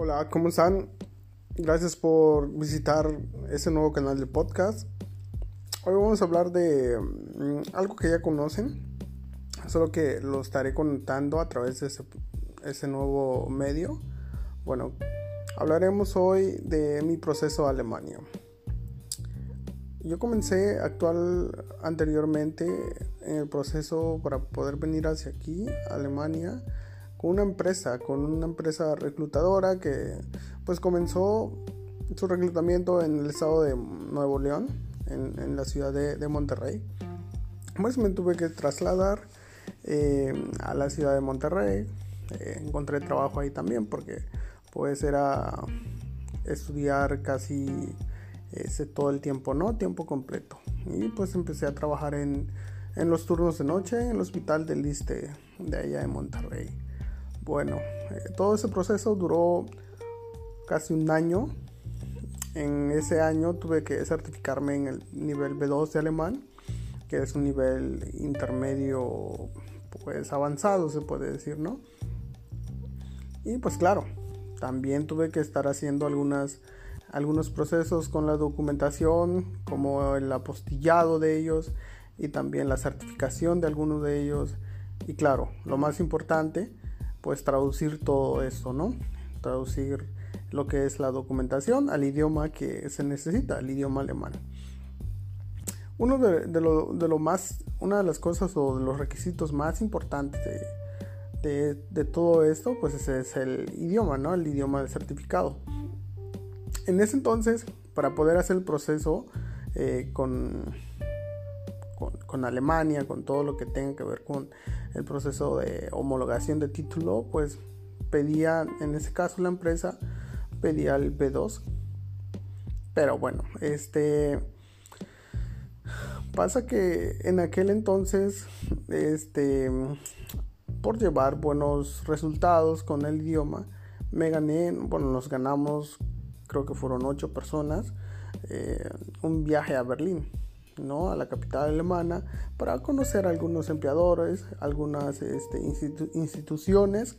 Hola, ¿cómo están? Gracias por visitar este nuevo canal de podcast. Hoy vamos a hablar de mm, algo que ya conocen, solo que lo estaré contando a través de ese, nuevo medio. Bueno, hablaremos hoy de mi proceso a Alemania. Yo comencé a actuar anteriormente en el proceso para poder venir hacia aquí, Alemania, con una empresa, con una empresa reclutadora que pues comenzó su reclutamiento en el estado de Nuevo León, en, la ciudad de, Monterrey. Pues me tuve que trasladar eh, a la ciudad de Monterrey. Eh, encontré trabajo ahí también porque pues era estudiar casi ese todo el tiempo, ¿no? Tiempo completo. Y pues empecé a trabajar en, en los turnos de noche en el hospital del Liste de allá de Monterrey. Bueno, eh, todo ese proceso duró casi un año. En ese año tuve que certificarme en el nivel B2 de alemán, que es un nivel intermedio pues avanzado se puede decir, ¿no? Y pues claro, también tuve que estar haciendo algunas algunos procesos con la documentación, como el apostillado de ellos y también la certificación de algunos de ellos. Y claro, lo más importante, pues traducir todo esto, ¿no? Traducir lo que es la documentación al idioma que se necesita, al idioma alemán. Uno de, lo, más, una de las cosas o de los requisitos más importantes de, todo esto, pues es el idioma, ¿no? El idioma del certificado. En ese entonces, para poder hacer el proceso eh, con, con, Alemania, con todo lo que tenga que ver con el proceso de homologación de título, pues pedía, en ese caso la empresa pedía el B2. Pero bueno, este pasa que en aquel entonces, este, por llevar buenos resultados con el idioma, me gané, bueno, nos ganamos, creo que fueron ocho personas, eh, un viaje a Berlín. ¿No? a la capital alemana para conocer algunos empleadores, algunas este, instituciones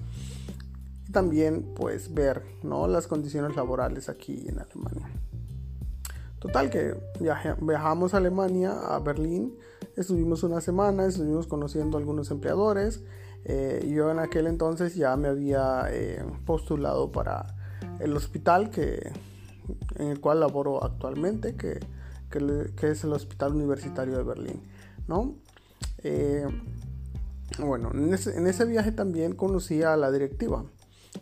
y también pues ver ¿no? las condiciones laborales aquí en Alemania. Total que viajamos a Alemania, a Berlín, estuvimos una semana, estuvimos conociendo a algunos empleadores. Eh, yo en aquel entonces ya me había eh, postulado para el hospital que, en el cual laboro actualmente, que que, es el Hospital Universitario de Berlín, ¿no? Eh, bueno, en ese, viaje también conocí a la directiva,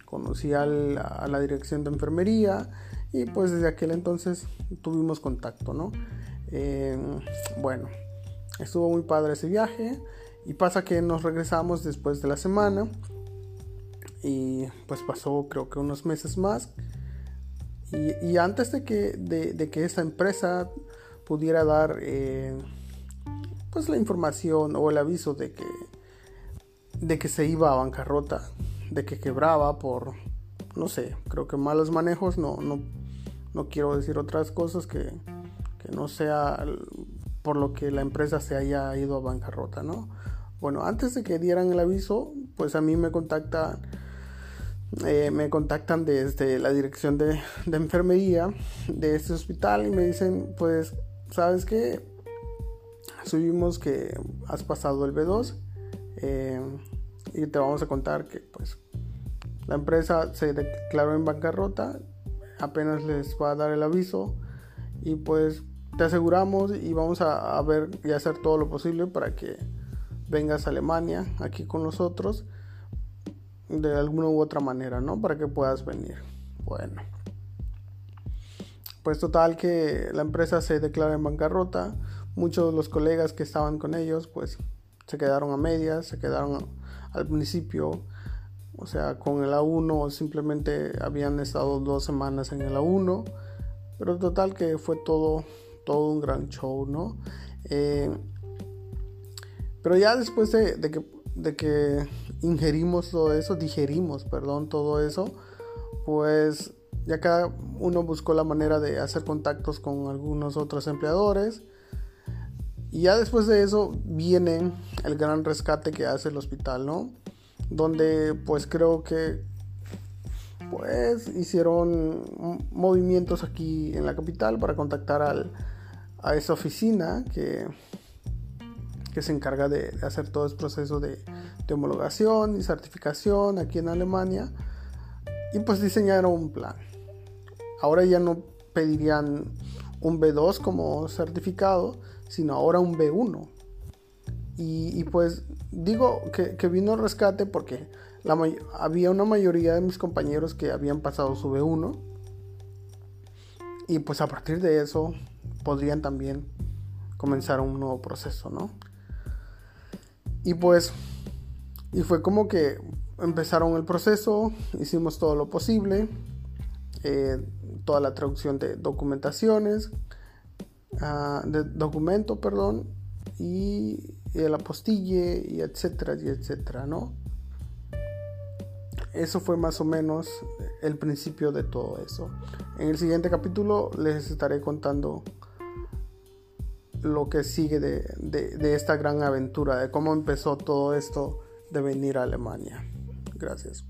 conocí a la, dirección de enfermería y pues desde aquel entonces tuvimos contacto, ¿no? Eh, bueno, estuvo muy padre ese viaje y pasa que nos regresamos después de la semana y pues pasó creo que unos meses más y, antes de que, de, que esta empresa pudiera dar eh, pues la información o el aviso de que, de que se iba a bancarrota, de que quebraba por, no sé, creo que malos manejos, no, no, no quiero decir otras cosas que, que no sea por lo que la empresa se haya ido a bancarrota, ¿no? Bueno, antes de que dieran el aviso, pues a mí me contacta eh, me contactan desde la dirección de, enfermería de este hospital y me dicen, pues, ¿sabes qué? Subimos que has pasado el B2 eh, y te vamos a contar que, pues, la empresa se declaró en bancarrota, apenas les va a dar el aviso y pues te aseguramos y vamos a, a ver y hacer todo lo posible para que vengas a Alemania aquí con nosotros de alguna u otra manera, ¿no? Para que puedas venir. Bueno. Pues total que la empresa se declara en bancarrota. Muchos de los colegas que estaban con ellos, pues se quedaron a medias, se quedaron al principio. O sea, con el A1 simplemente habían estado dos semanas en el A1. Pero total que fue todo, todo un gran show, ¿no? Eh, pero ya después de, que, de que ingerimos todo eso, digerimos, perdón, todo eso, pues ya cada uno buscó la manera de hacer contactos con algunos otros empleadores. Y ya después de eso viene el gran rescate que hace el hospital, ¿no? Donde pues creo que pues hicieron movimientos aquí en la capital para contactar al, a esa oficina que, que se encarga de, hacer todo el proceso de, de, homologación y certificación aquí en Alemania y pues diseñaron un plan. Ahora ya no pedirían un B2 como certificado, sino ahora un B1. Y, pues digo que, vino rescate porque había una mayoría de mis compañeros que habían pasado su B1. Y pues a partir de eso podrían también comenzar un nuevo proceso, ¿no? Y pues, y fue como que empezaron el proceso, hicimos todo lo posible, eh, toda la traducción de documentaciones, uh, de documento, perdón, y, y el apostille, y etcétera, y etcétera, ¿no? Eso fue más o menos el principio de todo eso. En el siguiente capítulo les estaré contando lo que sigue de, de, esta gran aventura, de cómo empezó todo esto de venir a Alemania. Gracias.